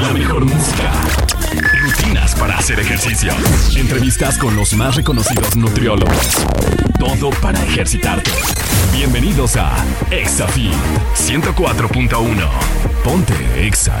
La mejor música. Rutinas para hacer ejercicio. Entrevistas con los más reconocidos nutriólogos. Todo para ejercitarte. Bienvenidos a ExaFit 104.1. Ponte Exa.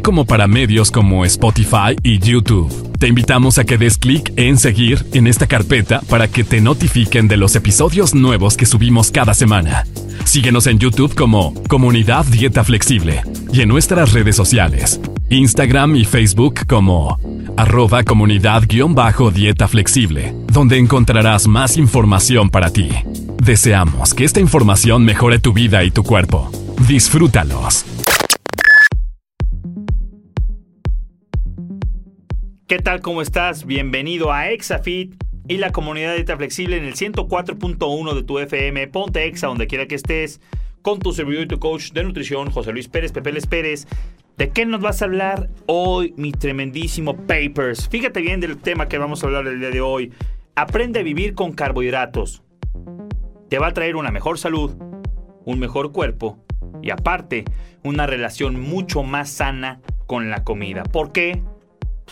como para medios como Spotify y YouTube. Te invitamos a que des clic en seguir en esta carpeta para que te notifiquen de los episodios nuevos que subimos cada semana. Síguenos en YouTube como Comunidad Dieta Flexible y en nuestras redes sociales, Instagram y Facebook como arroba comunidad-dieta flexible, donde encontrarás más información para ti. Deseamos que esta información mejore tu vida y tu cuerpo. Disfrútalos. ¿Qué tal? ¿Cómo estás? Bienvenido a Exafit y la comunidad de dieta flexible en el 104.1 de tu FM. Ponte Exa donde quiera que estés con tu servidor y tu coach de nutrición, José Luis Pérez, Pepe Les Pérez. ¿De qué nos vas a hablar hoy, mi tremendísimo Papers? Fíjate bien del tema que vamos a hablar el día de hoy. Aprende a vivir con carbohidratos. Te va a traer una mejor salud, un mejor cuerpo y aparte una relación mucho más sana con la comida. ¿Por qué?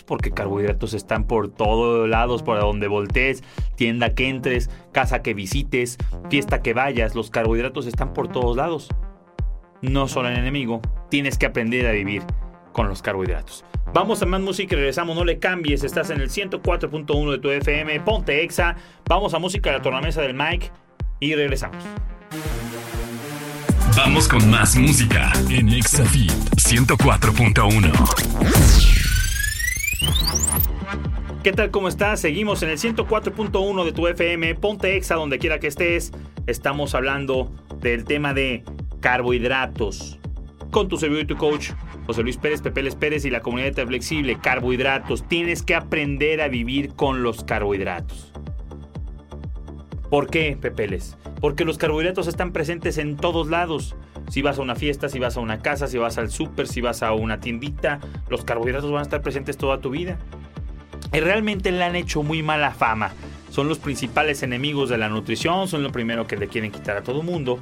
Porque carbohidratos están por todos lados, por donde voltees, tienda que entres, casa que visites, fiesta que vayas, los carbohidratos están por todos lados. No son el enemigo, tienes que aprender a vivir con los carbohidratos. Vamos a más música y regresamos, no le cambies, estás en el 104.1 de tu FM, ponte exa, vamos a música de la tornamesa del Mike y regresamos. Vamos con más música en Exafit 104.1. ¿Qué tal? ¿Cómo estás? Seguimos en el 104.1 de tu FM. Ponte exa donde quiera que estés. Estamos hablando del tema de carbohidratos. Con tu servidor y tu coach, José Luis Pérez, Pepe Les Pérez y la comunidad de Flexible. Carbohidratos. Tienes que aprender a vivir con los carbohidratos. ¿Por qué, Pepeles? Porque los carbohidratos están presentes en todos lados. Si vas a una fiesta, si vas a una casa, si vas al súper, si vas a una tiendita, los carbohidratos van a estar presentes toda tu vida. Y realmente le han hecho muy mala fama. Son los principales enemigos de la nutrición, son lo primero que le quieren quitar a todo mundo.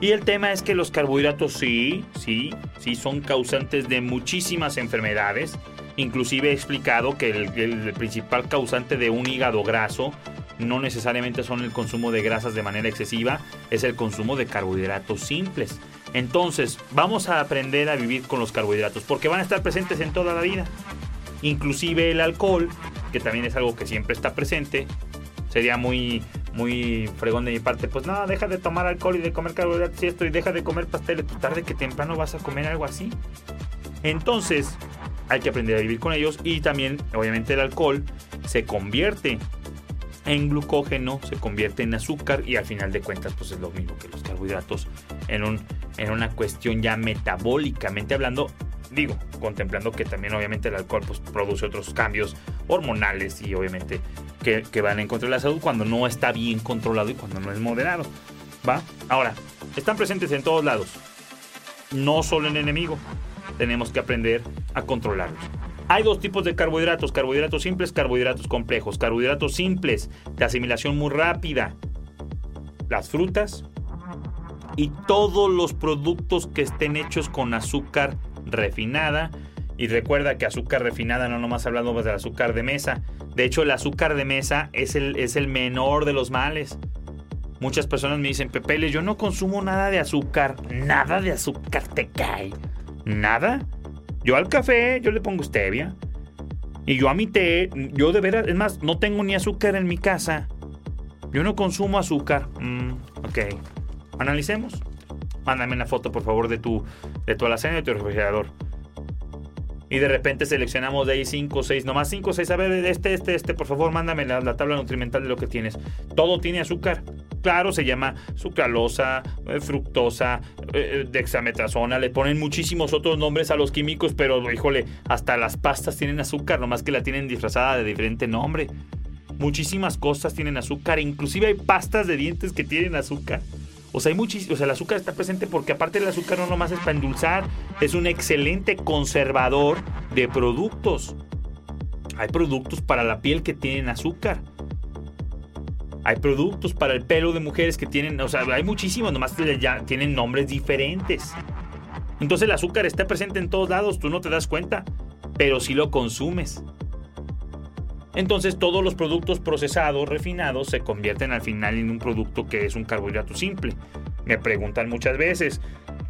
Y el tema es que los carbohidratos sí, sí, sí son causantes de muchísimas enfermedades. Inclusive he explicado que el, el principal causante de un hígado graso no necesariamente son el consumo de grasas de manera excesiva, es el consumo de carbohidratos simples. Entonces, vamos a aprender a vivir con los carbohidratos porque van a estar presentes en toda la vida. Inclusive el alcohol, que también es algo que siempre está presente. Sería muy muy fregón de mi parte, pues no, deja de tomar alcohol y de comer carbohidratos y esto y deja de comer pasteles, pues tarde que temprano vas a comer algo así. Entonces, hay que aprender a vivir con ellos y también, obviamente, el alcohol se convierte en glucógeno, se convierte en azúcar y al final de cuentas pues es lo mismo que los carbohidratos en, un, en una cuestión ya metabólicamente hablando, digo, contemplando que también obviamente el alcohol pues, produce otros cambios hormonales y obviamente que, que, van en contra de la salud cuando no está bien controlado y cuando no es moderado. ¿Va? Ahora, están presentes en todos lados, no solo en el enemigo, tenemos que aprender a controlarlos. Hay dos tipos de carbohidratos, carbohidratos simples, carbohidratos complejos. Carbohidratos simples, de asimilación muy rápida. Las frutas y todos los productos que estén hechos con azúcar refinada. Y recuerda que azúcar refinada no nomás hablamos del azúcar de mesa. De hecho, el azúcar de mesa es el, es el menor de los males. Muchas personas me dicen, Pepele, yo no consumo nada de azúcar. Nada de azúcar te cae. ¿Nada? Yo al café, yo le pongo stevia. Y yo a mi té, yo de veras, es más, no tengo ni azúcar en mi casa. Yo no consumo azúcar. Mm, ok. Analicemos. Mándame una foto, por favor, de tu, de tu alacena y de tu refrigerador. Y de repente seleccionamos de ahí 5 o 6, nomás 5 o 6. A ver, este, este, este, por favor, mándame la, tabla nutrimental de lo que tienes. Todo tiene azúcar. Claro, se llama sucralosa, eh, fructosa, eh, eh, dexametasona. Le ponen muchísimos otros nombres a los químicos, pero híjole, hasta las pastas tienen azúcar, nomás que la tienen disfrazada de diferente nombre. Muchísimas cosas tienen azúcar, inclusive hay pastas de dientes que tienen azúcar. O sea, hay o sea, el azúcar está presente porque aparte el azúcar no nomás es para endulzar, es un excelente conservador de productos. Hay productos para la piel que tienen azúcar. Hay productos para el pelo de mujeres que tienen, o sea, hay muchísimos, nomás tienen nombres diferentes. Entonces el azúcar está presente en todos lados, tú no te das cuenta, pero si lo consumes. Entonces todos los productos procesados, refinados, se convierten al final en un producto que es un carbohidrato simple. Me preguntan muchas veces,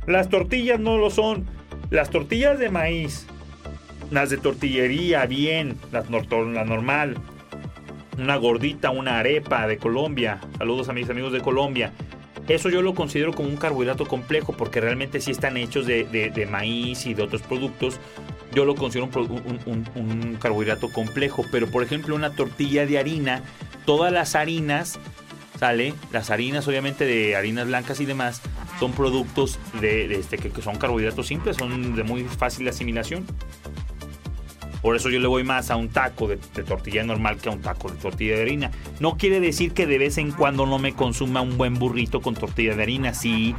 las tortillas no lo son. Las tortillas de maíz, las de tortillería, bien, las la normal, una gordita, una arepa de Colombia. Saludos a mis amigos de Colombia. Eso yo lo considero como un carbohidrato complejo porque realmente sí están hechos de maíz y de otros productos yo lo considero un, carbohidrato complejo. Pero por ejemplo, una tortilla de harina, todas las harinas, ¿sale? Las harinas, obviamente, de harinas blancas y demás, son productos de, este, que, son carbohidratos simples, son de muy fácil asimilación. Por eso yo le voy más a un taco de, tortilla normal que a un taco de tortilla de harina. No quiere decir que de vez en cuando no me consuma un buen burrito con tortilla de harina, sí,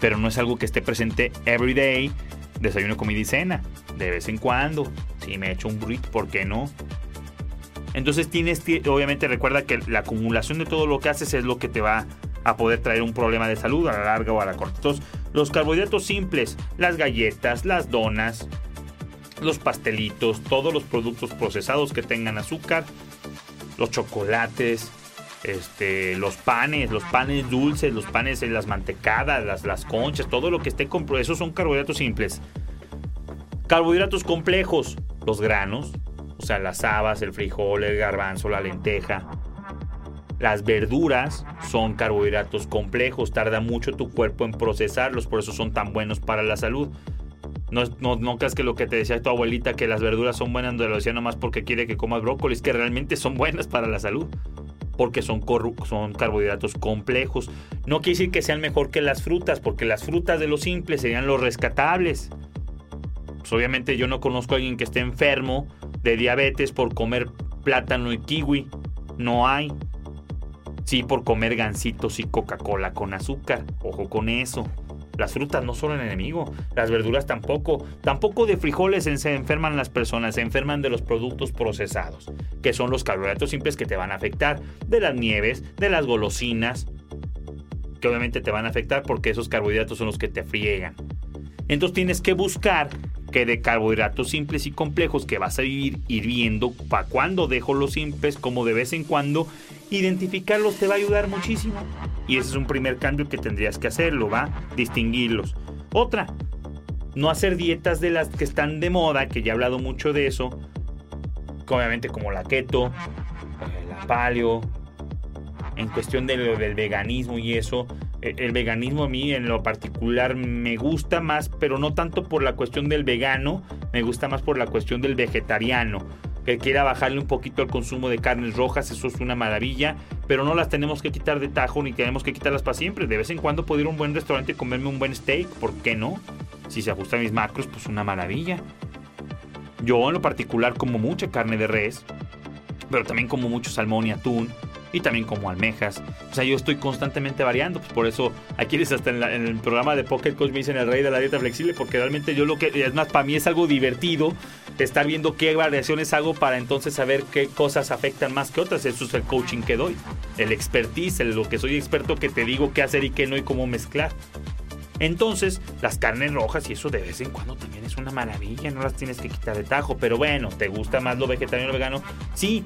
pero no es algo que esté presente every day desayuno, comida y cena. De vez en cuando. Si me echo un burrito, ¿por qué no? Entonces tienes, obviamente recuerda que la acumulación de todo lo que haces es lo que te va a poder traer un problema de salud a la larga o a la corta. Entonces, los carbohidratos simples, las galletas, las donas, los pastelitos, todos los productos procesados que tengan azúcar, los chocolates, este, los panes, los panes dulces, los panes, las mantecadas, las, las conchas, todo lo que esté comprado, esos son carbohidratos simples. Carbohidratos complejos, los granos, o sea, las habas, el frijol, el garbanzo, la lenteja. Las verduras son carbohidratos complejos, tarda mucho tu cuerpo en procesarlos, por eso son tan buenos para la salud. No, no, no creas que lo que te decía tu abuelita, que las verduras son buenas, no lo decía nomás porque quiere que comas brócolis, que realmente son buenas para la salud porque son, son carbohidratos complejos. No quiere decir que sean mejor que las frutas, porque las frutas de los simples serían los rescatables. Pues obviamente yo no conozco a alguien que esté enfermo de diabetes por comer plátano y kiwi. No hay. Sí, por comer gansitos y Coca-Cola con azúcar. Ojo con eso. Las frutas no son el enemigo, las verduras tampoco. Tampoco de frijoles se enferman las personas, se enferman de los productos procesados, que son los carbohidratos simples que te van a afectar, de las nieves, de las golosinas, que obviamente te van a afectar porque esos carbohidratos son los que te friegan. Entonces tienes que buscar que de carbohidratos simples y complejos que vas a ir, ir viendo para cuando dejo los simples, como de vez en cuando, identificarlos te va a ayudar muchísimo. Y ese es un primer cambio que tendrías que hacerlo, ¿va? Distinguirlos. Otra, no hacer dietas de las que están de moda, que ya he hablado mucho de eso, obviamente como la keto, la paleo, en cuestión del veganismo y eso, eh, el veganismo a mí en lo particular me gusta más, pero no tanto por la cuestión del vegano, me gusta más por la cuestión del vegetariano. Que quiera bajarle un poquito el consumo de carnes rojas, eso es una maravilla, pero no las tenemos que quitar de tajo ni tenemos que quitarlas para siempre. De vez en cuando puedo ir a un buen restaurante y comerme un buen steak, ¿por qué no? Si se ajusta a mis macros, pues una maravilla. Yo en lo particular como mucha carne de res, pero también como mucho salmón y atún y también como almejas. O sea, yo estoy constantemente variando, pues por eso aquí les hasta en, el programa de Pocket Coach me dicen el rey de la dieta flexible, porque realmente yo lo que, es más, para mí es algo divertido estar viendo qué variaciones hago para entonces saber qué cosas afectan más que otras. Eso es el coaching que doy, el expertise, el, lo que soy experto que te digo qué hacer y qué no y cómo mezclar. Entonces, las carnes rojas y eso de vez en cuando también es una maravilla, no las tienes que quitar de tajo, pero bueno, ¿te gusta más lo vegetariano o vegano? Sí,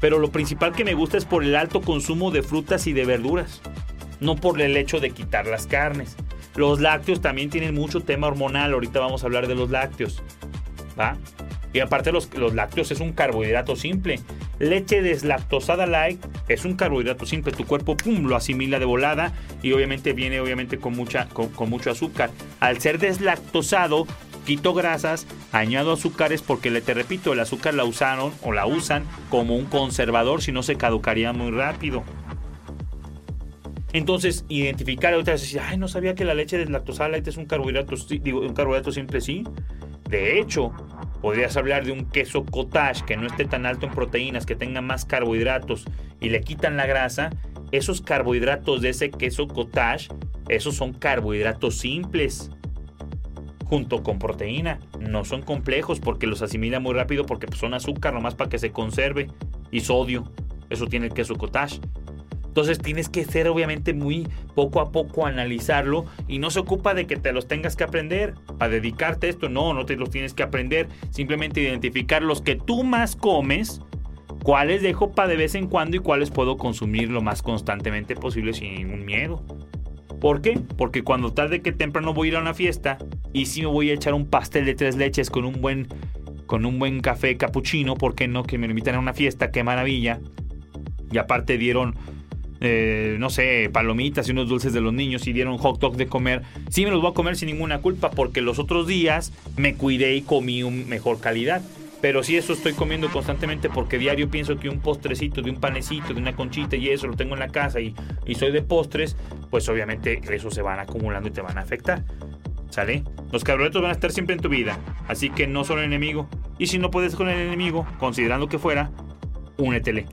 pero lo principal que me gusta es por el alto consumo de frutas y de verduras. no por el hecho de quitar las carnes. Los lácteos también tienen mucho tema hormonal, ahorita vamos a hablar de los lácteos. ¿Va? Y aparte los, los lácteos es un carbohidrato simple. Leche deslactosada light es un carbohidrato simple. Tu cuerpo lo asimila de volada y obviamente viene obviamente con, mucha, con mucho azúcar. Al ser deslactosado, quito grasas, añado azúcares porque le te repito, el azúcar la usaron o la usan como un conservador, si no se caducaría muy rápido. Entonces, identificar, ahorita decir, ay, no sabía que la leche deslactosada es un carbohidrato, digo, un carbohidrato simple, sí. De hecho, podrías hablar de un queso cottage que no esté tan alto en proteínas, que tenga más carbohidratos y le quitan la grasa. Esos carbohidratos de ese queso cottage, esos son carbohidratos simples junto con proteína. No son complejos porque los asimila muy rápido porque pues, son azúcar nomás para que se conserve y sodio. Eso tiene el queso cottage. Entonces tienes que ser obviamente muy poco a poco analizarlo y no se ocupa de que te los tengas que aprender para dedicarte a esto. No, no te los tienes que aprender. Simplemente identificar los que tú más comes, cuáles dejo para de vez en cuando y cuáles puedo consumir lo más constantemente posible sin ningún miedo. ¿Por qué? Porque cuando tarde que temprano voy a ir a una fiesta y si me voy a echar un pastel de tres leches con un buen, con un buen café capuchino, ¿por qué no? Que me invitan a una fiesta, qué maravilla. Y aparte dieron, eh, no sé, palomitas y unos dulces de los niños y dieron hot dog de comer. Sí me los voy a comer sin ninguna culpa porque los otros días me cuidé y comí un mejor calidad. Pero si eso estoy comiendo constantemente porque diario pienso que un postrecito, de un panecito, de una conchita y eso lo tengo en la casa y, soy de postres, pues obviamente eso se van acumulando y te van a afectar. ¿Sale? Los carbohidratos van a estar siempre en tu vida, así que no son enemigo. Y si no puedes con el enemigo, considerando que fuera, únetele,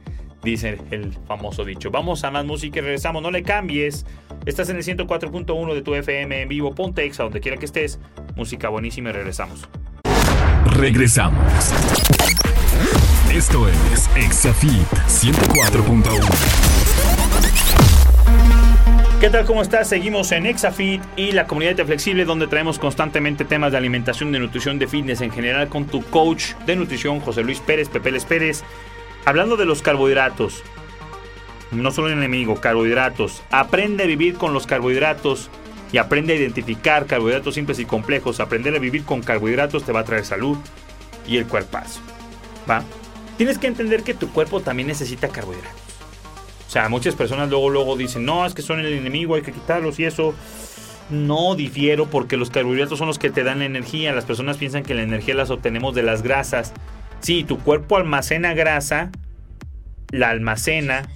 dice el famoso dicho. Vamos a más música y regresamos, no le cambies. Estás en el 104.1 de tu FM en vivo, ponte donde quiera que estés. Música buenísima y regresamos. Regresamos. Esto es Exafit 104.1. ¿Qué tal? ¿Cómo estás? Seguimos en Exafit y la comunidad de Flexible donde traemos constantemente temas de alimentación, de nutrición, de fitness en general con tu coach de nutrición José Luis Pérez, Pepeles Pérez. Hablando de los carbohidratos, no solo el enemigo, carbohidratos. Aprende a vivir con los carbohidratos y aprende a identificar carbohidratos simples y complejos. Aprender a vivir con carbohidratos te va a traer salud y el cuerpazo. ¿Va? Tienes que entender que tu cuerpo también necesita carbohidratos. O sea, muchas personas luego, luego dicen, no, es que son el enemigo, hay que quitarlos y eso. No difiero porque los carbohidratos son los que te dan energía. Las personas piensan que la energía las obtenemos de las grasas. Sí, tu cuerpo almacena grasa, la almacena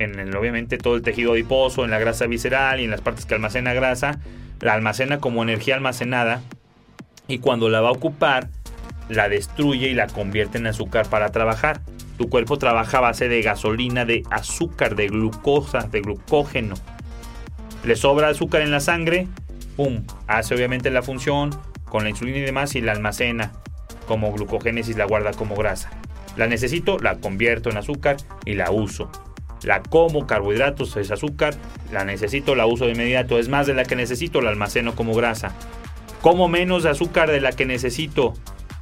en obviamente todo el tejido adiposo, en la grasa visceral y en las partes que almacena grasa, la almacena como energía almacenada y cuando la va a ocupar, la destruye y la convierte en azúcar para trabajar. Tu cuerpo trabaja a base de gasolina, de azúcar, de glucosa, de glucógeno. Le sobra azúcar en la sangre, ¡pum! Hace obviamente la función con la insulina y demás y la almacena como glucogénesis, la guarda como grasa. La necesito, la convierto en azúcar y la uso la como, carbohidratos, es azúcar, la necesito, la uso de inmediato, es más de la que necesito, la almaceno como grasa. Como menos azúcar de la que necesito,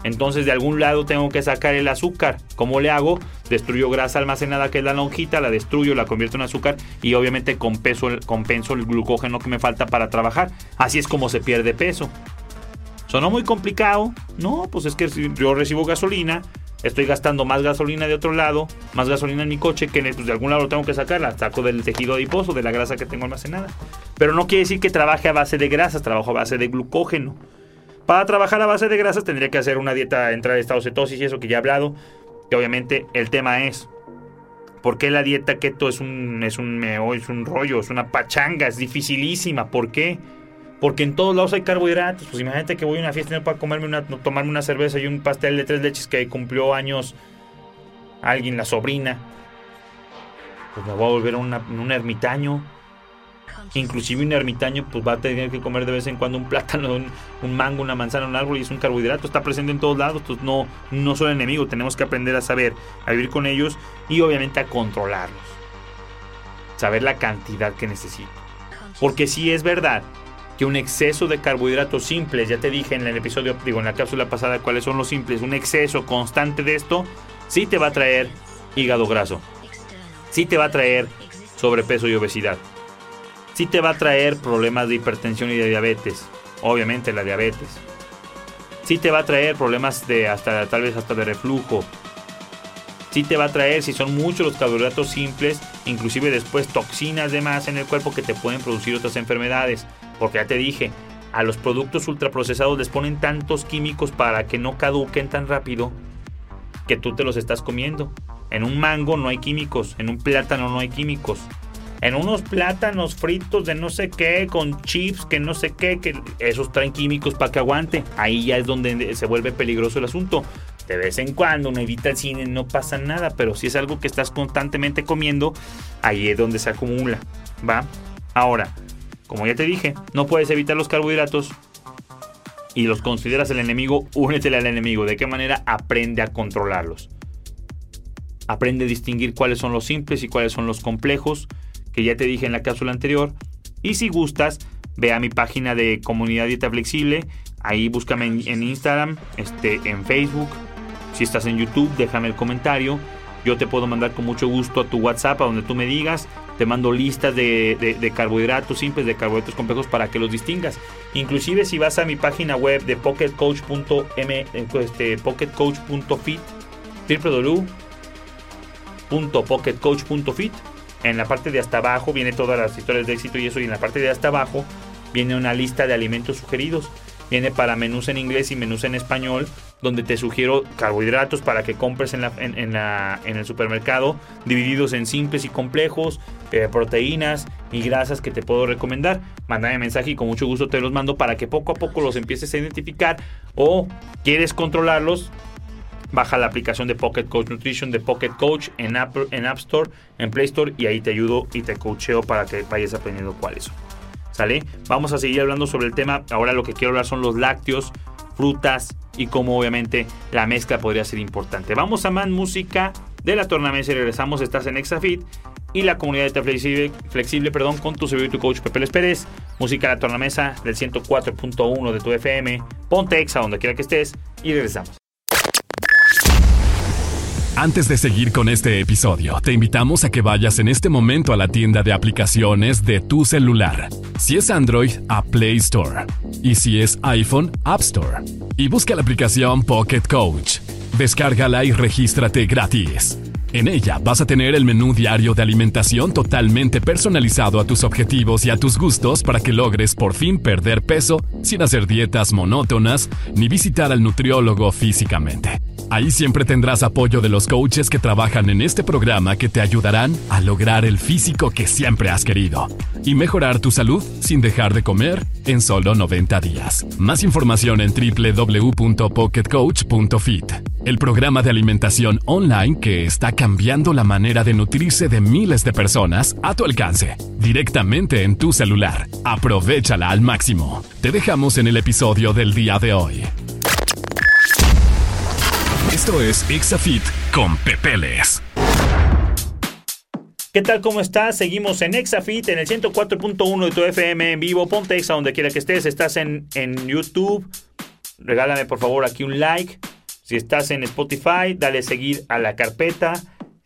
entonces de algún lado tengo que sacar el azúcar. ¿Cómo le hago? Destruyo grasa almacenada que es la lonjita, la destruyo, la convierto en azúcar y obviamente compenso el, compenso el glucógeno que me falta para trabajar. Así es como se pierde peso. ¿Sonó muy complicado? No, pues es que yo recibo gasolina, estoy gastando más gasolina de otro lado, más gasolina en mi coche, que pues, de algún lado tengo que sacarla, saco del tejido adiposo, de la grasa que tengo almacenada. Pero no quiere decir que trabaje a base de grasas, trabajo a base de glucógeno. Para trabajar a base de grasas tendría que hacer una dieta, entrar en estado cetosis y eso que ya he hablado. Que obviamente el tema es, ¿por qué la dieta keto es un, es un meo, es un rollo, es una pachanga, es dificilísima? ¿Por qué? Porque en todos lados hay carbohidratos. Pues imagínate que voy a una fiesta y no puedo comerme una, tomarme una cerveza y un pastel de tres leches que cumplió años alguien, la sobrina. Pues me voy a volver un ermitaño. Inclusive un ermitaño pues va a tener que comer de vez en cuando un plátano, un, mango, una manzana, un árbol y es un carbohidrato. Está presente en todos lados. Pues no, no son enemigos. Tenemos que aprender a saber, a vivir con ellos y obviamente a controlarlos. Saber la cantidad que necesito. Porque si es verdad que un exceso de carbohidratos simples, ya te dije en el episodio, digo, en la cápsula pasada cuáles son los simples, un exceso constante de esto, sí te va a traer hígado graso, sí te va a traer sobrepeso y obesidad, sí te va a traer problemas de hipertensión y de diabetes. Obviamente la diabetes. Sí te va a traer problemas de hasta tal vez hasta de reflujo. Sí te va a traer, si son muchos los carbohidratos simples, inclusive después toxinas de más en el cuerpo que te pueden producir otras enfermedades. Porque ya te dije, a los productos ultraprocesados les ponen tantos químicos para que no caduquen tan rápido que tú te los estás comiendo. En un mango no hay químicos, en un plátano no hay químicos. En unos plátanos fritos de no sé qué, con chips que no sé qué, que esos traen químicos para que aguante. Ahí ya es donde se vuelve peligroso el asunto. De vez en cuando uno evita el cine, no pasa nada, pero si es algo que estás constantemente comiendo, ahí es donde se acumula, ¿va? Ahora, como ya te dije, no puedes evitar los carbohidratos y los consideras el enemigo, únetele al enemigo. ¿De qué manera? Aprende a controlarlos. Aprende a distinguir cuáles son los simples y cuáles son los complejos, que ya te dije en la cápsula anterior. Y si gustas, ve a mi página de Comunidad Dieta Flexible. Ahí búscame en, Instagram, este, en Facebook. Si estás en YouTube, déjame el comentario. Yo te puedo mandar con mucho gusto a tu WhatsApp, a donde tú me digas. Te mando listas de, carbohidratos simples, de carbohidratos complejos para que los distingas. Inclusive si vas a mi página web de pocketcoach.m, este, pocketcoach.fit, www.pocketcoach.fit, en la parte de hasta abajo viene todas las historias de éxito y eso, y en la parte de hasta abajo viene una lista de alimentos sugeridos. Viene para menús en inglés y menús en español, donde te sugiero carbohidratos para que compres en, la, en, el supermercado, divididos en simples y complejos, eh, proteínas y grasas que te puedo recomendar. Mándame mensaje y con mucho gusto te los mando para que poco a poco los empieces a identificar o quieres controlarlos. Baja la aplicación de Pocket Coach Nutrition de Pocket Coach en App, en App Store, en Play Store y ahí te ayudo y te coacheo para que vayas aprendiendo cuáles son. Vamos a seguir hablando sobre el tema. Ahora lo que quiero hablar son los lácteos, frutas y cómo obviamente la mezcla podría ser importante. Vamos a más música de la tornamesa y regresamos. Estás en Exafit y la comunidad de flexible, flexible perdón, con tu servidor y tu coach Pepe Les Pérez. Música de la tornamesa del 104.1 de tu FM. Ponte Exa donde quiera que estés y regresamos. Antes de seguir con este episodio, te invitamos a que vayas en este momento a la tienda de aplicaciones de tu celular. Si es Android, a Play Store. Y si es iPhone, App Store. Y busca la aplicación Pocket Coach. Descárgala y regístrate gratis. En ella vas a tener el menú diario de alimentación totalmente personalizado a tus objetivos y a tus gustos para que logres por fin perder peso sin hacer dietas monótonas ni visitar al nutriólogo físicamente. Ahí siempre tendrás apoyo de los coaches que trabajan en este programa que te ayudarán a lograr el físico que siempre has querido y mejorar tu salud sin dejar de comer en solo 90 días. Más información en www.pocketcoach.fit, el programa de alimentación online que está cambiando la manera de nutrirse de miles de personas a tu alcance, directamente en tu celular. Aprovechala al máximo. Te dejamos en el episodio del día de hoy. Esto es Exafit con Pepeles. ¿Qué tal? ¿Cómo estás? Seguimos en Exafit en el 104.1 de tu FM en vivo. Ponte Exa donde quiera que estés. Estás en, en YouTube. Regálame por favor aquí un like. Si estás en Spotify, dale seguir a la carpeta.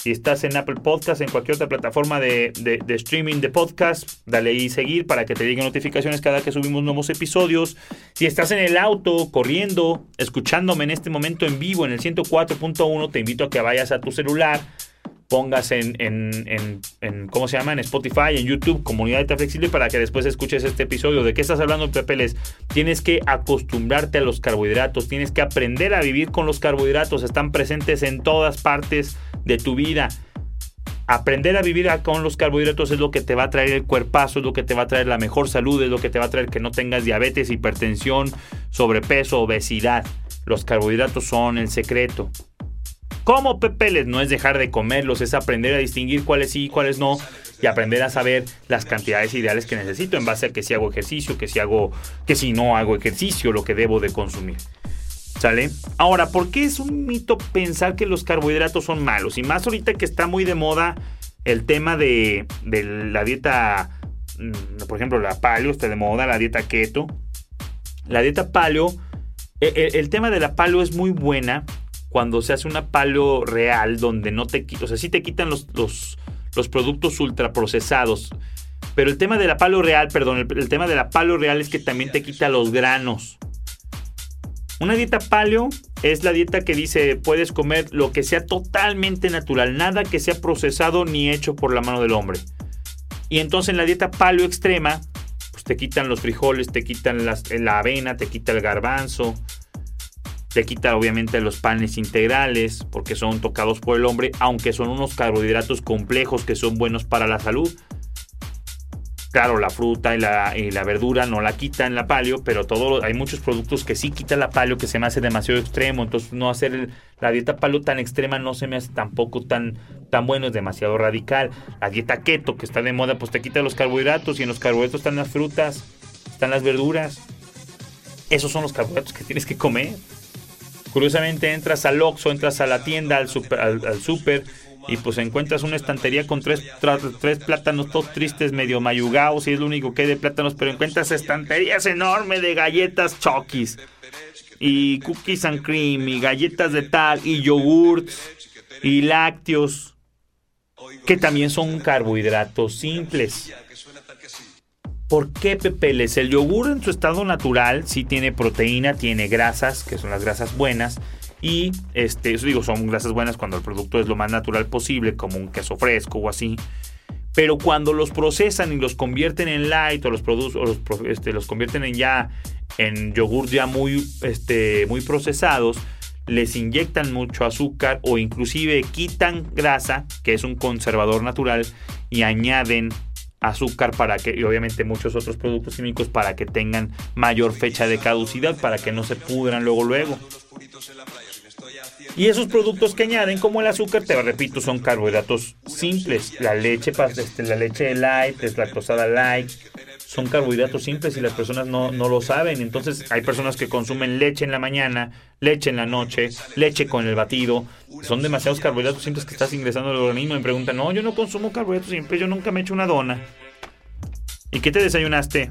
Si estás en Apple Podcast, en cualquier otra plataforma de, streaming de podcast, dale ahí seguir para que te lleguen notificaciones cada que subimos nuevos episodios. Si estás en el auto, corriendo, escuchándome en este momento en vivo en el 104.1, te invito a que vayas a tu celular, pongas en, en, ¿cómo se llama? En Spotify, en YouTube, Comunidad de Flexible, para que después escuches este episodio. ¿De qué estás hablando, Pepeles? Tienes que acostumbrarte a los carbohidratos, tienes que aprender a vivir con los carbohidratos, están presentes en todas partes de tu vida. Aprender a vivir con los carbohidratos es lo que te va a traer el cuerpazo, es lo que te va a traer la mejor salud, es lo que te va a traer que no tengas diabetes, hipertensión, sobrepeso, obesidad. Los carbohidratos son el secreto. ¿Cómo pepeles? No es dejar de comerlos, es aprender a distinguir cuáles sí y cuáles no y aprender a saber las cantidades ideales que necesito en base a que si hago ejercicio, que si hago, que si no hago ejercicio, lo que debo de consumir. Ahora, ¿por qué es un mito pensar que los carbohidratos son malos? Y más ahorita que está muy de moda el tema de, la dieta, mm, por ejemplo, la paleo está de moda, la dieta keto. La dieta paleo, e, e, el, tema de la paleo es muy buena cuando se hace una paleo real donde no te o sea, sí te quitan los, productos ultraprocesados Pero el tema de la palo real, perdón, el, el tema de la palo real es que también te quita los granos. Una dieta paleo es la dieta que dice puedes comer lo que sea totalmente natural, nada que sea procesado ni hecho por la mano del hombre. Y entonces en la dieta paleo extrema, pues te quitan los frijoles, te quitan la avena, te quita el garbanzo, te quita obviamente los panes integrales porque son tocados por el hombre, aunque son unos carbohidratos complejos que son buenos para la salud. Claro, la fruta y la, verdura no la quitan la palio, pero todo, hay muchos productos que sí quitan la palio, que se me hace demasiado extremo. Entonces, no hacer la dieta palio tan extrema no se me hace tampoco tan, tan bueno, es demasiado radical. La dieta keto, que está de moda, pues te quita los carbohidratos y en los carbohidratos están las frutas, están las verduras. Esos son los carbohidratos que tienes que comer. Curiosamente entras al Oxxo, entras a la tienda, al super, al, super y pues encuentras una estantería con tres, tres plátanos todos tristes, medio mayugados, y es lo único que hay de plátanos, pero encuentras estanterías enormes de galletas chokis, y cookies and cream, y galletas de tal, y yogurts, y lácteos, que también son carbohidratos simples. ¿Por qué pepeles? El yogur en su estado natural sí tiene proteína, tiene grasas, que son las grasas buenas. Y este, eso digo, son grasas buenas cuando el producto es lo más natural posible, como un queso fresco o así. Pero cuando los procesan y los convierten en light o los, los, este, los convierten en ya en yogur ya muy, este, muy procesados, les inyectan mucho azúcar o inclusive quitan grasa, que es un conservador natural, y añaden azúcar para que, y obviamente muchos otros productos químicos para que tengan mayor fecha de caducidad, para que no se pudran luego luego. Y esos productos que añaden, como el azúcar, te repito, son carbohidratos simples. La leche, este, la leche light, deslactosada light, son carbohidratos simples y las personas no, no, lo saben. Entonces hay personas que consumen leche en la mañana, leche en la noche, leche con el batido. Son demasiados carbohidratos simples que estás ingresando al organismo y me preguntan, no, yo no consumo carbohidratos simples, yo nunca me he hecho una dona. ¿Y qué te desayunaste?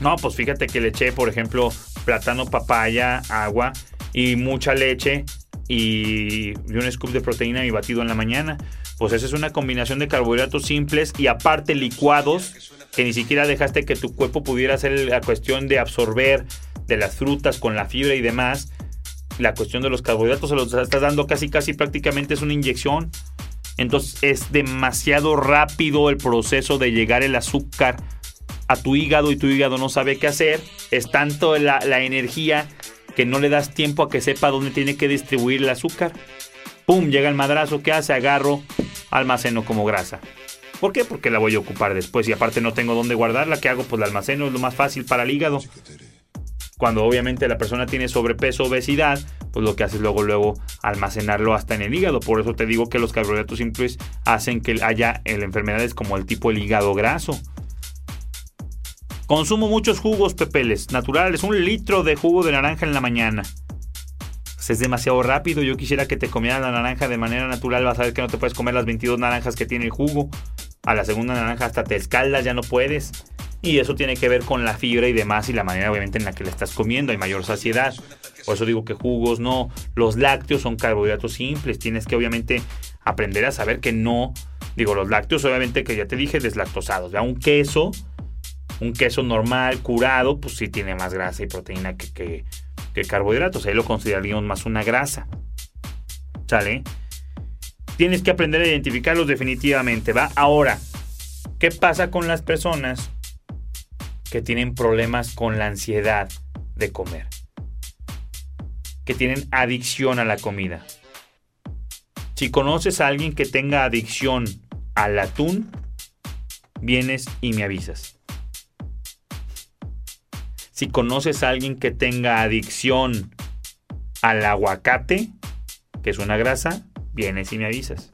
No, pues fíjate que le eché, por ejemplo, plátano, papaya, agua y mucha leche y, un scoop de proteína y batido en la mañana. Pues esa es una combinación de carbohidratos simples y aparte licuados que ni siquiera dejaste que tu cuerpo pudiera hacer la cuestión de absorber de las frutas con la fibra y demás. La cuestión de los carbohidratos se los estás dando casi casi prácticamente es una inyección. Entonces es demasiado rápido el proceso de llegar el azúcar a tu hígado y tu hígado no sabe qué hacer. Es tanto la, la energía que no le das tiempo a que sepa dónde tiene que distribuir el azúcar. ¡Pum! Llega el madrazo, ¿qué hace? Agarro, almaceno como grasa. ¿Por qué? Porque la voy a ocupar después y aparte no tengo dónde guardarla. ¿Qué hago? Pues la almaceno, es lo más fácil para el hígado. Cuando obviamente la persona tiene sobrepeso, obesidad, pues lo que hace es luego, luego almacenarlo hasta en el hígado. Por eso te digo que los carbohidratos simples hacen que haya enfermedades como el tipo el hígado graso. Consumo muchos jugos pepeles naturales, un litro de jugo de naranja en la mañana. Pues es demasiado rápido. Yo quisiera que te comieras la naranja de manera natural. Vas a ver que no te puedes comer las 22 naranjas que tiene el jugo a la segunda naranja hasta te escaldas, ya no puedes. Y eso tiene que ver con la fibra y demás y la manera obviamente en la que la estás comiendo, hay mayor saciedad. Por eso digo que jugos no, los lácteos son carbohidratos simples, tienes que obviamente aprender a saber que no, digo los lácteos obviamente que ya te dije deslactosados, un queso, un queso normal, curado, pues sí tiene más grasa y proteína que, que, carbohidratos, ahí lo consideraríamos más una grasa. ¿Sale? Tienes que aprender a identificarlos definitivamente, ¿va? Ahora, ¿qué pasa con las personas que tienen problemas con la ansiedad de comer? Que tienen adicción a la comida. Si conoces a alguien que tenga adicción al atún, vienes y me avisas. Si conoces a alguien que tenga adicción al aguacate, que es una grasa, vienes y me avisas.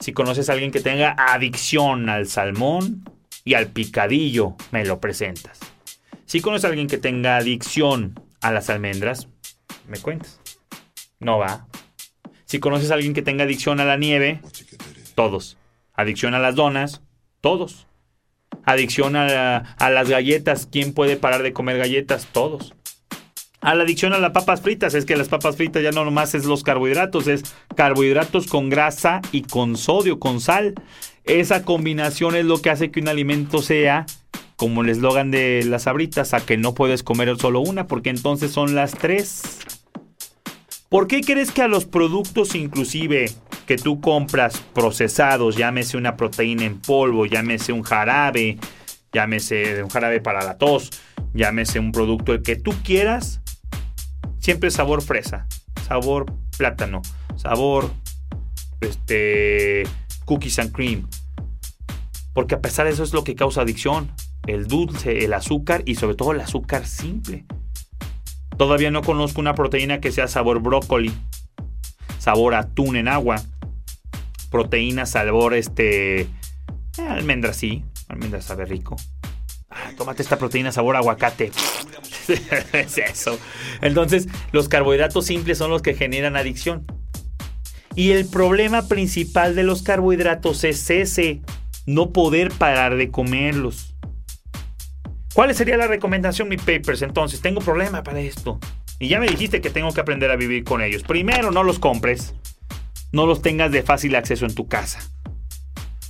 Si conoces a alguien que tenga adicción al salmón y al picadillo, me lo presentas. Si conoces a alguien que tenga adicción a las almendras, me cuentas. No va. Si conoces a alguien que tenga adicción a la nieve, todos. Adicción a las donas, todos. Adicción a, a las galletas, ¿quién puede parar de comer galletas? Todos a la adicción a las papas fritas. Es que las papas fritas ya no nomás es los carbohidratos, es carbohidratos con grasa y con sodio, con sal. Esa combinación es lo que hace que un alimento sea como el eslogan de las sabritas, a que no puedes comer solo una, porque entonces son las tres. ¿Por qué crees que a los productos inclusive que tú compras procesados, llámese una proteína en polvo, llámese un jarabe, llámese un jarabe para la tos, llámese un producto el que tú quieras, siempre sabor fresa, sabor plátano, sabor este cookies and cream. Porque a pesar de eso es lo que causa adicción el dulce, el azúcar y sobre todo el azúcar simple. Todavía no conozco una proteína que sea sabor brócoli, sabor atún en agua, proteína sabor este eh, almendra sí, almendra sabe rico. Ah, tómate esta proteína sabor aguacate. es eso. Entonces, los carbohidratos simples son los que generan adicción. Y el problema principal de los carbohidratos es ese, no poder parar de comerlos. ¿Cuál sería la recomendación, mi papers? Entonces, tengo problema para esto. Y ya me dijiste que tengo que aprender a vivir con ellos. Primero, no los compres. No los tengas de fácil acceso en tu casa.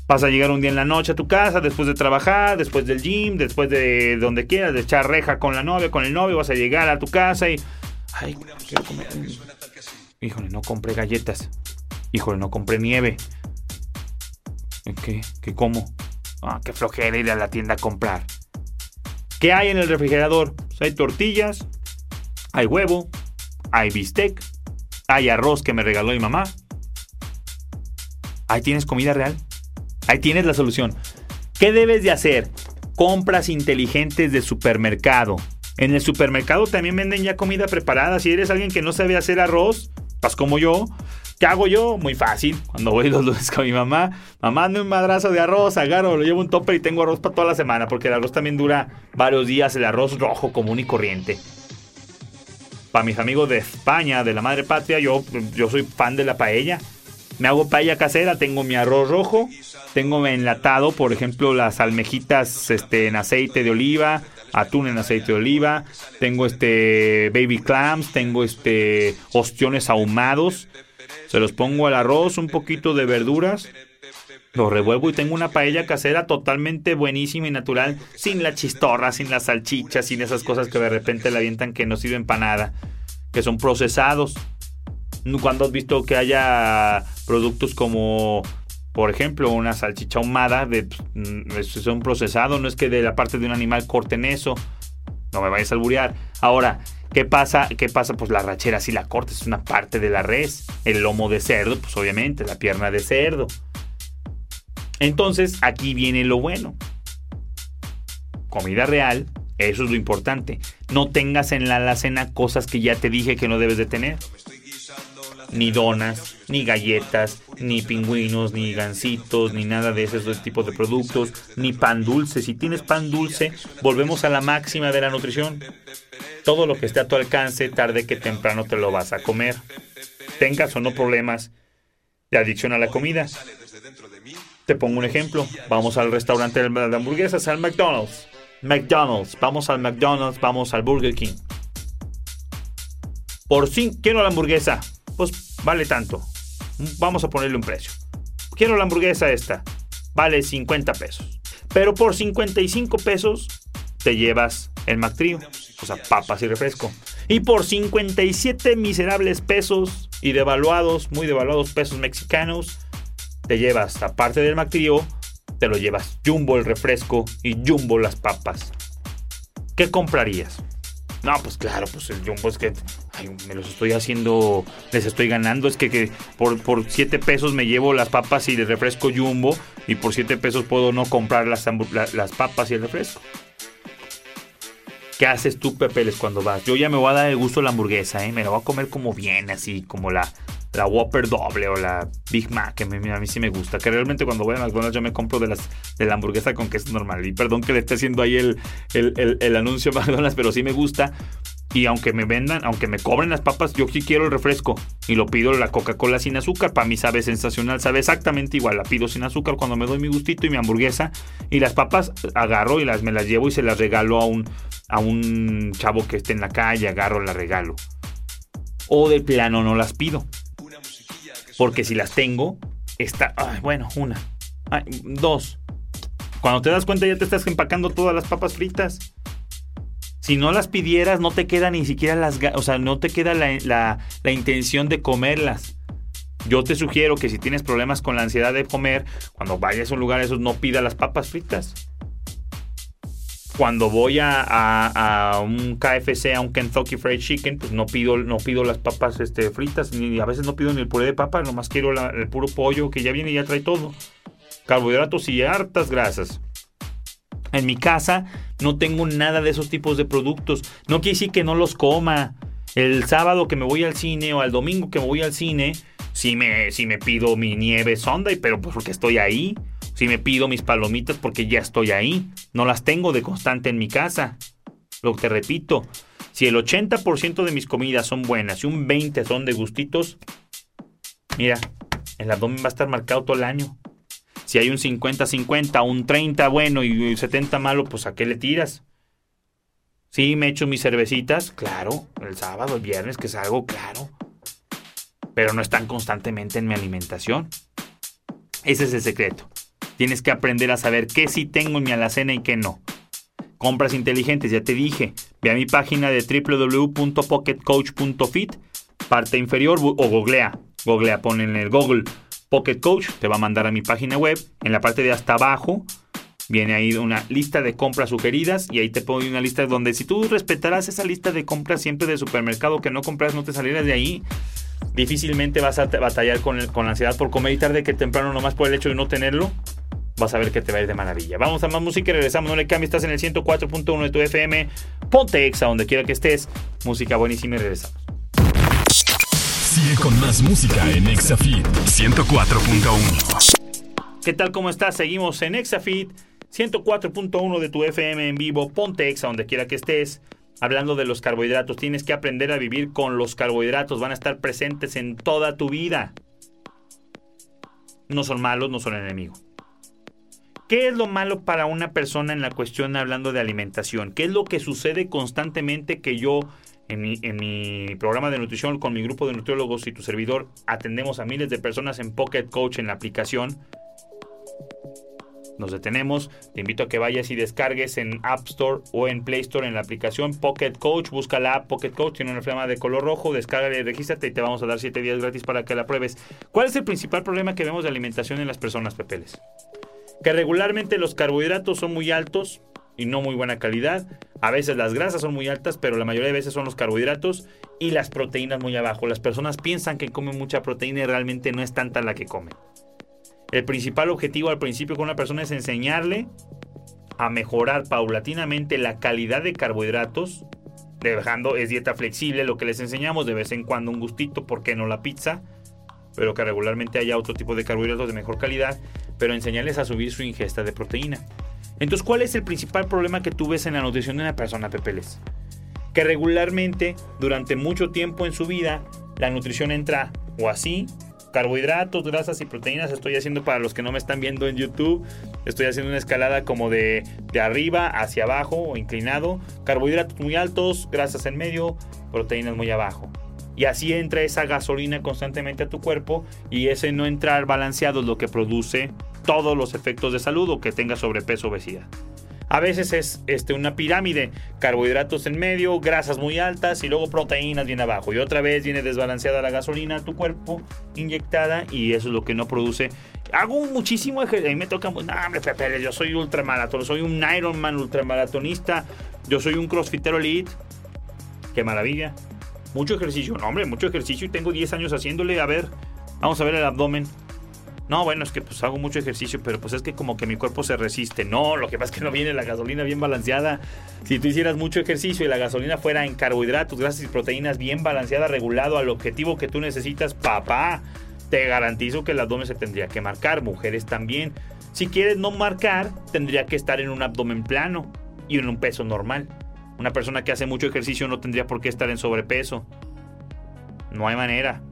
Vas a llegar un día en la noche a tu casa, después de trabajar, después del gym, después de donde quieras, de echar reja con la novia, con el novio, vas a llegar a tu casa y... Ay, quiero comer. Híjole, no compré galletas. Híjole, no compré nieve. ¿Qué? ¿Qué como? Ah, qué flojera ir a la tienda a comprar. ¿Qué hay en el refrigerador? Pues hay tortillas, hay huevo, hay bistec, hay arroz que me regaló mi mamá. Ahí tienes comida real. Ahí tienes la solución. ¿Qué debes de hacer? Compras inteligentes de supermercado. En el supermercado también venden ya comida preparada. Si eres alguien que no sabe hacer arroz, pues como yo, ¿Qué hago yo? Muy fácil. Cuando voy los lunes con mi mamá, mamá, dame un madrazo de arroz, agarro, lo llevo un topper y tengo arroz para toda la semana, porque el arroz también dura varios días, el arroz rojo común y corriente. Para mis amigos de España, de la madre patria, yo, yo soy fan de la paella. Me hago paella casera, tengo mi arroz rojo, tengo enlatado, por ejemplo, las almejitas este, en aceite de oliva, atún en aceite de oliva, tengo este baby clams, tengo este ostiones ahumados, se los pongo al arroz, un poquito de verduras, lo revuelvo y tengo una paella casera totalmente buenísima y natural, sin la chistorra, sin las salchichas, sin esas cosas que de repente le avientan que no sirven para nada, que son procesados. Cuando has visto que haya productos como, por ejemplo, una salchicha ahumada, de, mm, son procesados, no es que de la parte de un animal corten eso, no me vayas a alburear. Ahora, ¿Qué pasa? ¿Qué pasa? Pues la rachera si la cortes es una parte de la res. El lomo de cerdo, pues obviamente, la pierna de cerdo. Entonces, aquí viene lo bueno. Comida real, eso es lo importante. No tengas en la alacena cosas que ya te dije que no debes de tener. Ni donas, ni galletas, ni pingüinos, ni gancitos, ni nada de esos tipos de productos, ni pan dulce. Si tienes pan dulce, volvemos a la máxima de la nutrición todo lo que esté a tu alcance, tarde que temprano te lo vas a comer. Tengas o no problemas de adicción a la comida. Te pongo un ejemplo. Vamos al restaurante de hamburguesas, al McDonald's. McDonald's. Vamos al McDonald's, vamos al Burger King. Por fin, quiero la hamburguesa. Pues vale tanto. Vamos a ponerle un precio. Quiero la hamburguesa esta. Vale 50 pesos. Pero por 55 pesos te llevas el McTrio o sea, papas y refresco. Y por 57 miserables pesos y devaluados, muy devaluados pesos mexicanos, te llevas, aparte del mactrío, te lo llevas Jumbo el refresco y Jumbo las papas. ¿Qué comprarías? No, pues claro, pues el Jumbo es que me los estoy haciendo, les estoy ganando. Es que, por, por 7 pesos me llevo las papas y el refresco Jumbo y por 7 pesos puedo no comprar las, las papas y el refresco. ¿Qué haces tú, Pepeles, cuando vas? Yo ya me voy a dar el gusto la hamburguesa, ¿eh? Me la voy a comer como bien, así, como la, la Whopper doble o la Big Mac, que a mí, a mí sí me gusta. Que realmente cuando voy a McDonald's yo me compro de, las, de la hamburguesa con queso normal. Y perdón que le esté haciendo ahí el, el, el, el anuncio a McDonald's, pero sí me gusta. Y aunque me vendan, aunque me cobren las papas, yo sí quiero el refresco. Y lo pido la Coca-Cola sin azúcar. Para mí sabe sensacional, sabe exactamente igual. La pido sin azúcar cuando me doy mi gustito y mi hamburguesa. Y las papas agarro y las, me las llevo y se las regalo a un, a un chavo que esté en la calle. Agarro, la regalo. O de plano no las pido. Porque si las tengo, está... bueno, una. Dos. Cuando te das cuenta ya te estás empacando todas las papas fritas. Si no las pidieras, no te queda ni siquiera las... O sea, no te queda la, la intención de comerlas. Yo te sugiero que si tienes problemas con la ansiedad de comer, cuando vayas a un lugar esos no pida las papas fritas. Cuando voy a, a, un KFC, a un Kentucky Fried Chicken, pues no pido, no pido las papas este, fritas, ni a veces no pido ni el puré de papa, nomás quiero el puro pollo que ya viene y ya trae todo. Carbohidratos y hartas grasas. En mi casa no tengo nada de esos tipos de productos. No quiere decir que no los coma. El sábado que me voy al cine o al domingo que me voy al cine, si me, me pido mi nieve Sunday, pero pues porque estoy ahí. Si me pido mis palomitas porque ya estoy ahí. No las tengo de constante en mi casa. Lo que te repito, si el 80% de mis comidas son buenas y un 20% son de gustitos, mira, el abdomen va a estar marcado todo el año. Si hay un 50-50, un 30 bueno y un 70 malo, pues ¿a qué le tiras? Sí, me echo mis cervecitas, claro, el sábado, el viernes que salgo, claro. Pero no están constantemente en mi alimentación. Ese es el secreto. Tienes que aprender a saber qué sí tengo en mi alacena y qué no. Compras inteligentes, ya te dije. Ve a mi página de www.pocketcoach.fit, parte inferior o googlea. Googlea, pon en el Google Pocket Coach, te va a mandar a mi página web. En la parte de hasta abajo viene ahí una lista de compras sugeridas y ahí te pongo una lista donde si tú respetarás esa lista de compras siempre de supermercado que no compras, no te salieras de ahí, difícilmente vas a batallar con, con la ansiedad por comer y tarde que temprano nomás por el hecho de no tenerlo. Vas a ver que te va a ir de maravilla. Vamos a más música y regresamos. No le cambies, estás en el 104.1 de tu FM. Ponte exa donde quiera que estés. Música buenísima y regresamos. Sigue con más música en Exafit 104.1. ¿Qué tal? ¿Cómo estás? Seguimos en Exafit 104.1 de tu FM en vivo. Ponte Exa donde quiera que estés. Hablando de los carbohidratos, tienes que aprender a vivir con los carbohidratos. Van a estar presentes en toda tu vida. No son malos, no son enemigos. ¿Qué es lo malo para una persona en la cuestión hablando de alimentación? ¿Qué es lo que sucede constantemente que yo en mi, programa de nutrición con mi grupo de nutriólogos y tu servidor atendemos a miles de personas en Pocket Coach en la aplicación. Nos detenemos, te invito a que vayas y descargues en App Store o en Play Store en la aplicación Pocket Coach, busca la app Pocket Coach, tiene una flama de color rojo, descárgala y regístrate y te vamos a dar 7 días gratis para que la pruebes. ¿Cuál es el principal problema que vemos de alimentación en las personas, Pepeles? Que regularmente los carbohidratos son muy altos, y no muy buena calidad. A veces las grasas son muy altas, pero la mayoría de veces son los carbohidratos y las proteínas muy abajo. Las personas piensan que comen mucha proteína y realmente no es tanta la que comen. El principal objetivo al principio con una persona es enseñarle a mejorar paulatinamente la calidad de carbohidratos. Dejando, es dieta flexible, lo que les enseñamos de vez en cuando un gustito, ¿por qué no la pizza? Pero que regularmente haya otro tipo de carbohidratos de mejor calidad, pero enseñarles a subir su ingesta de proteína. Entonces, ¿cuál es el principal problema que tú ves en la nutrición de una persona, Pepeles? Que regularmente, durante mucho tiempo en su vida, la nutrición entra o así, carbohidratos, grasas y proteínas. Estoy haciendo para los que no me están viendo en YouTube, estoy haciendo una escalada como de, de arriba hacia abajo o inclinado. Carbohidratos muy altos, grasas en medio, proteínas muy abajo. Y así entra esa gasolina constantemente a tu cuerpo y ese no entrar balanceado es lo que produce todos los efectos de salud o que tenga sobrepeso obesidad. A veces es este, una pirámide, carbohidratos en medio, grasas muy altas y luego proteínas bien abajo. Y otra vez viene desbalanceada la gasolina a tu cuerpo, inyectada, y eso es lo que no produce. Hago muchísimo ejercicio, me toca, no, hombre, Pepe, yo soy ultramaratón, soy un Ironman ultramaratonista, yo soy un crossfitero elite. Qué maravilla. Mucho ejercicio, no, hombre, mucho ejercicio y tengo 10 años haciéndole. A ver, vamos a ver el abdomen. No, bueno, es que pues hago mucho ejercicio, pero pues es que como que mi cuerpo se resiste. No, lo que pasa es que no viene la gasolina bien balanceada. Si tú hicieras mucho ejercicio y la gasolina fuera en carbohidratos, grasas y proteínas bien balanceada, regulado al objetivo que tú necesitas, papá, te garantizo que el abdomen se tendría que marcar. Mujeres también. Si quieres no marcar, tendría que estar en un abdomen plano y en un peso normal. Una persona que hace mucho ejercicio no tendría por qué estar en sobrepeso. No hay manera.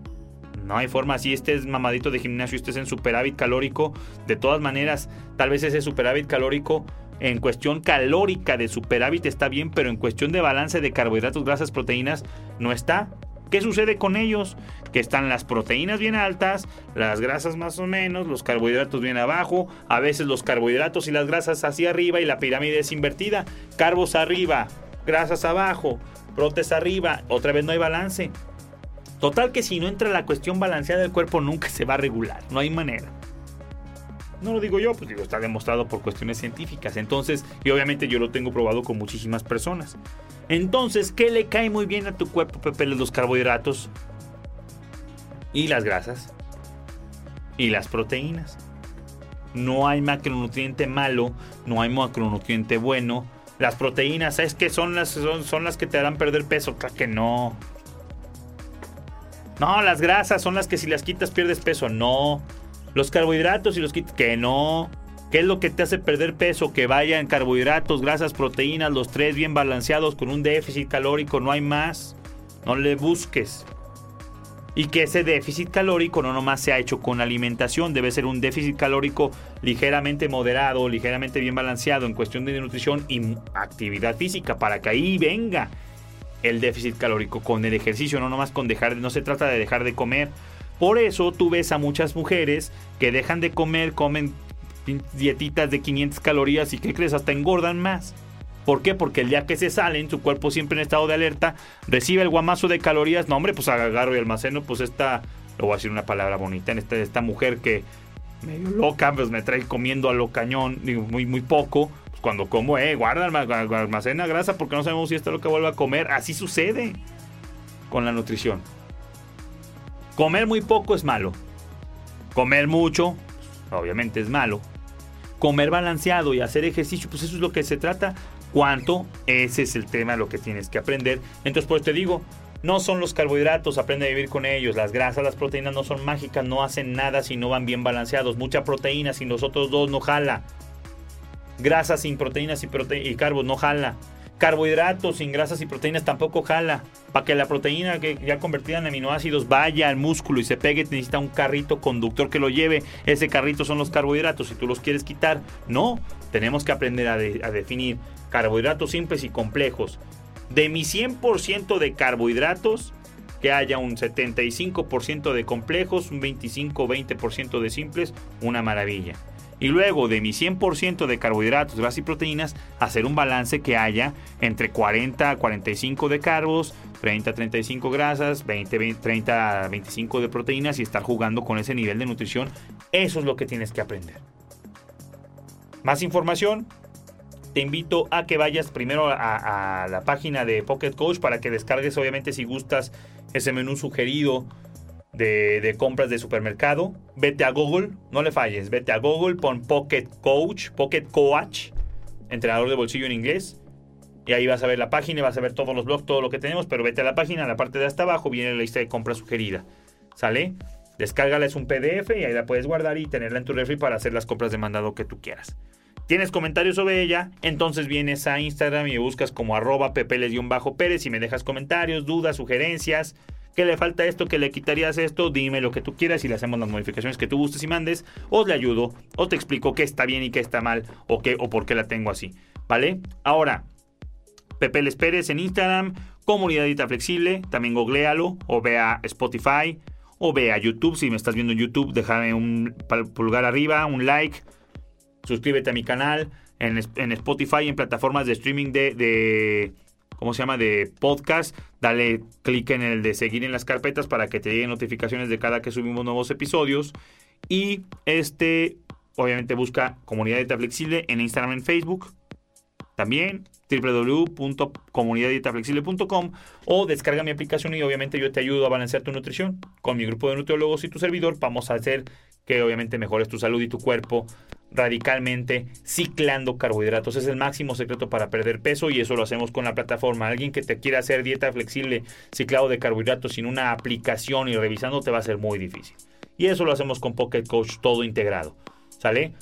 No hay forma. Si estés mamadito de gimnasio, estés en superávit calórico, de todas maneras, tal vez ese superávit calórico en cuestión calórica de superávit está bien, pero en cuestión de balance de carbohidratos, grasas, proteínas, no está. ¿Qué sucede con ellos? Que están las proteínas bien altas, las grasas más o menos, los carbohidratos bien abajo, a veces los carbohidratos y las grasas hacia arriba y la pirámide es invertida. Carbos arriba, grasas abajo, protes arriba, otra vez no hay balance. Total que si no entra la cuestión balanceada del cuerpo nunca se va a regular, no hay manera. No lo digo yo, pues digo, está demostrado por cuestiones científicas. Entonces, y obviamente yo lo tengo probado con muchísimas personas. Entonces, ¿qué le cae muy bien a tu cuerpo, Pepe? Los carbohidratos y las grasas y las proteínas. No hay macronutriente malo, no hay macronutriente bueno. Las proteínas, ¿es que son las, son, son las que te harán perder peso? Claro que no. No, las grasas son las que si las quitas pierdes peso. No. Los carbohidratos y los quitas. Que no. ¿Qué es lo que te hace perder peso? Que vayan carbohidratos, grasas, proteínas, los tres bien balanceados con un déficit calórico. No hay más. No le busques. Y que ese déficit calórico no nomás se ha hecho con alimentación, debe ser un déficit calórico ligeramente moderado, ligeramente bien balanceado en cuestión de nutrición y actividad física para que ahí venga el déficit calórico con el ejercicio, no nomás con dejar, no se trata de dejar de comer. Por eso tú ves a muchas mujeres que dejan de comer, comen dietitas de 500 calorías y que crees hasta engordan más. ¿Por qué? Porque el día que se salen, su cuerpo siempre en estado de alerta, recibe el guamazo de calorías. No, hombre, pues agarro y almaceno, pues esta, lo voy a decir una palabra bonita, en esta, esta mujer que medio loca, pues me trae comiendo a lo cañón, digo, muy, muy poco. Pues cuando como, eh, guarda, almacena grasa porque no sabemos si esto es lo que vuelve a comer. Así sucede con la nutrición. Comer muy poco es malo. Comer mucho, obviamente es malo. Comer balanceado y hacer ejercicio, pues eso es lo que se trata cuánto, ese es el tema, lo que tienes que aprender. Entonces, pues te digo, no son los carbohidratos, aprende a vivir con ellos. Las grasas, las proteínas no son mágicas, no hacen nada si no van bien balanceados. Mucha proteína sin los otros dos no jala. Grasas sin proteínas y, y carbos no jala. Carbohidratos sin grasas y proteínas tampoco jala. Para que la proteína que ya convertida en aminoácidos vaya al músculo y se pegue, necesita un carrito conductor que lo lleve. Ese carrito son los carbohidratos. Si tú los quieres quitar, no. Tenemos que aprender a, definir carbohidratos simples y complejos. De mi 100% de carbohidratos, que haya un 75% de complejos, un 25-20% de simples, una maravilla. Y luego de mi 100% de carbohidratos, grasas y proteínas, hacer un balance que haya entre 40 a 45 de carbos, 30 a 35 grasas, 20, 20 30 a 25 de proteínas y estar jugando con ese nivel de nutrición. Eso es lo que tienes que aprender. Más información, te invito a que vayas primero a, la página de Pocket Coach para que descargues, obviamente, si gustas ese menú sugerido de, compras de supermercado. Vete a Google, no le falles, vete a Google, pon Pocket Coach, Pocket Coach, entrenador de bolsillo en inglés. Y ahí vas a ver la página, vas a ver todos los blogs, todo lo que tenemos, pero vete a la página, en la parte de hasta abajo viene la lista de compras sugerida. ¿Sale? Descárgala, es un PDF y ahí la puedes guardar y tenerla en tu refri para hacer las compras de mandado que tú quieras tienes comentarios sobre ella, entonces vienes a Instagram y buscas como arroba pepeles-pérez y me dejas comentarios, dudas, sugerencias. ¿Qué le falta esto? ¿Qué le quitarías esto? Dime lo que tú quieras y le hacemos las modificaciones que tú gustes y mandes. O le ayudo, o te explico qué está bien y qué está mal, o qué, o por qué la tengo así. ¿Vale? Ahora, Pepeles Pérez en Instagram, Comunidad Dita Flexible, también googlealo, o ve a Spotify, o ve a YouTube. Si me estás viendo en YouTube, déjame un pulgar arriba, un like suscríbete a mi canal en, Spotify, en plataformas de streaming de, ¿cómo se llama? De podcast. Dale clic en el de seguir en las carpetas para que te lleguen notificaciones de cada que subimos nuevos episodios. Y este, obviamente busca Comunidad de Flexible en Instagram, en Facebook. También www.comunidaddietaflexible.com o descarga mi aplicación y obviamente yo te ayudo a balancear tu nutrición. Con mi grupo de nutriólogos y tu servidor vamos a hacer que obviamente mejores tu salud y tu cuerpo radicalmente ciclando carbohidratos. Es el máximo secreto para perder peso y eso lo hacemos con la plataforma. Alguien que te quiera hacer dieta flexible, ciclado de carbohidratos sin una aplicación y revisando te va a ser muy difícil. Y eso lo hacemos con Pocket Coach todo integrado. ¿Sale?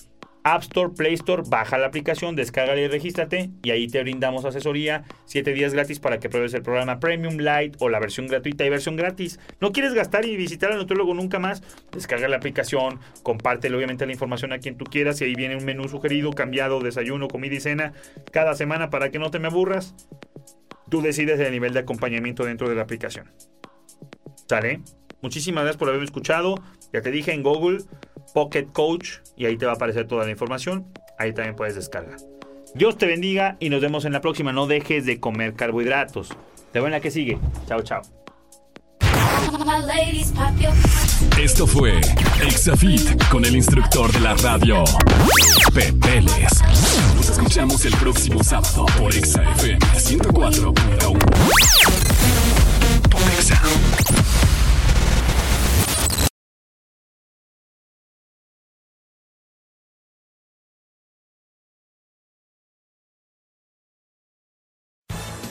App Store, Play Store, baja la aplicación, descarga y regístrate y ahí te brindamos asesoría, 7 días gratis para que pruebes el programa Premium Light o la versión gratuita y versión gratis. ¿No quieres gastar y visitar al nutriólogo nunca más? Descarga la aplicación, compártelo obviamente la información a quien tú quieras y ahí viene un menú sugerido, cambiado, desayuno, comida y cena cada semana para que no te me aburras. Tú decides el nivel de acompañamiento dentro de la aplicación. ¿Sale? Muchísimas gracias por haberme escuchado. Ya te dije en Google, Pocket Coach, y ahí te va a aparecer toda la información. Ahí también puedes descargar. Dios te bendiga y nos vemos en la próxima. No dejes de comer carbohidratos. Te veo en la que sigue. Chao, chao. Esto fue Exafit con el instructor de la radio, Pepeles. Nos escuchamos el próximo sábado por ExaFM 104.1. Por Exa.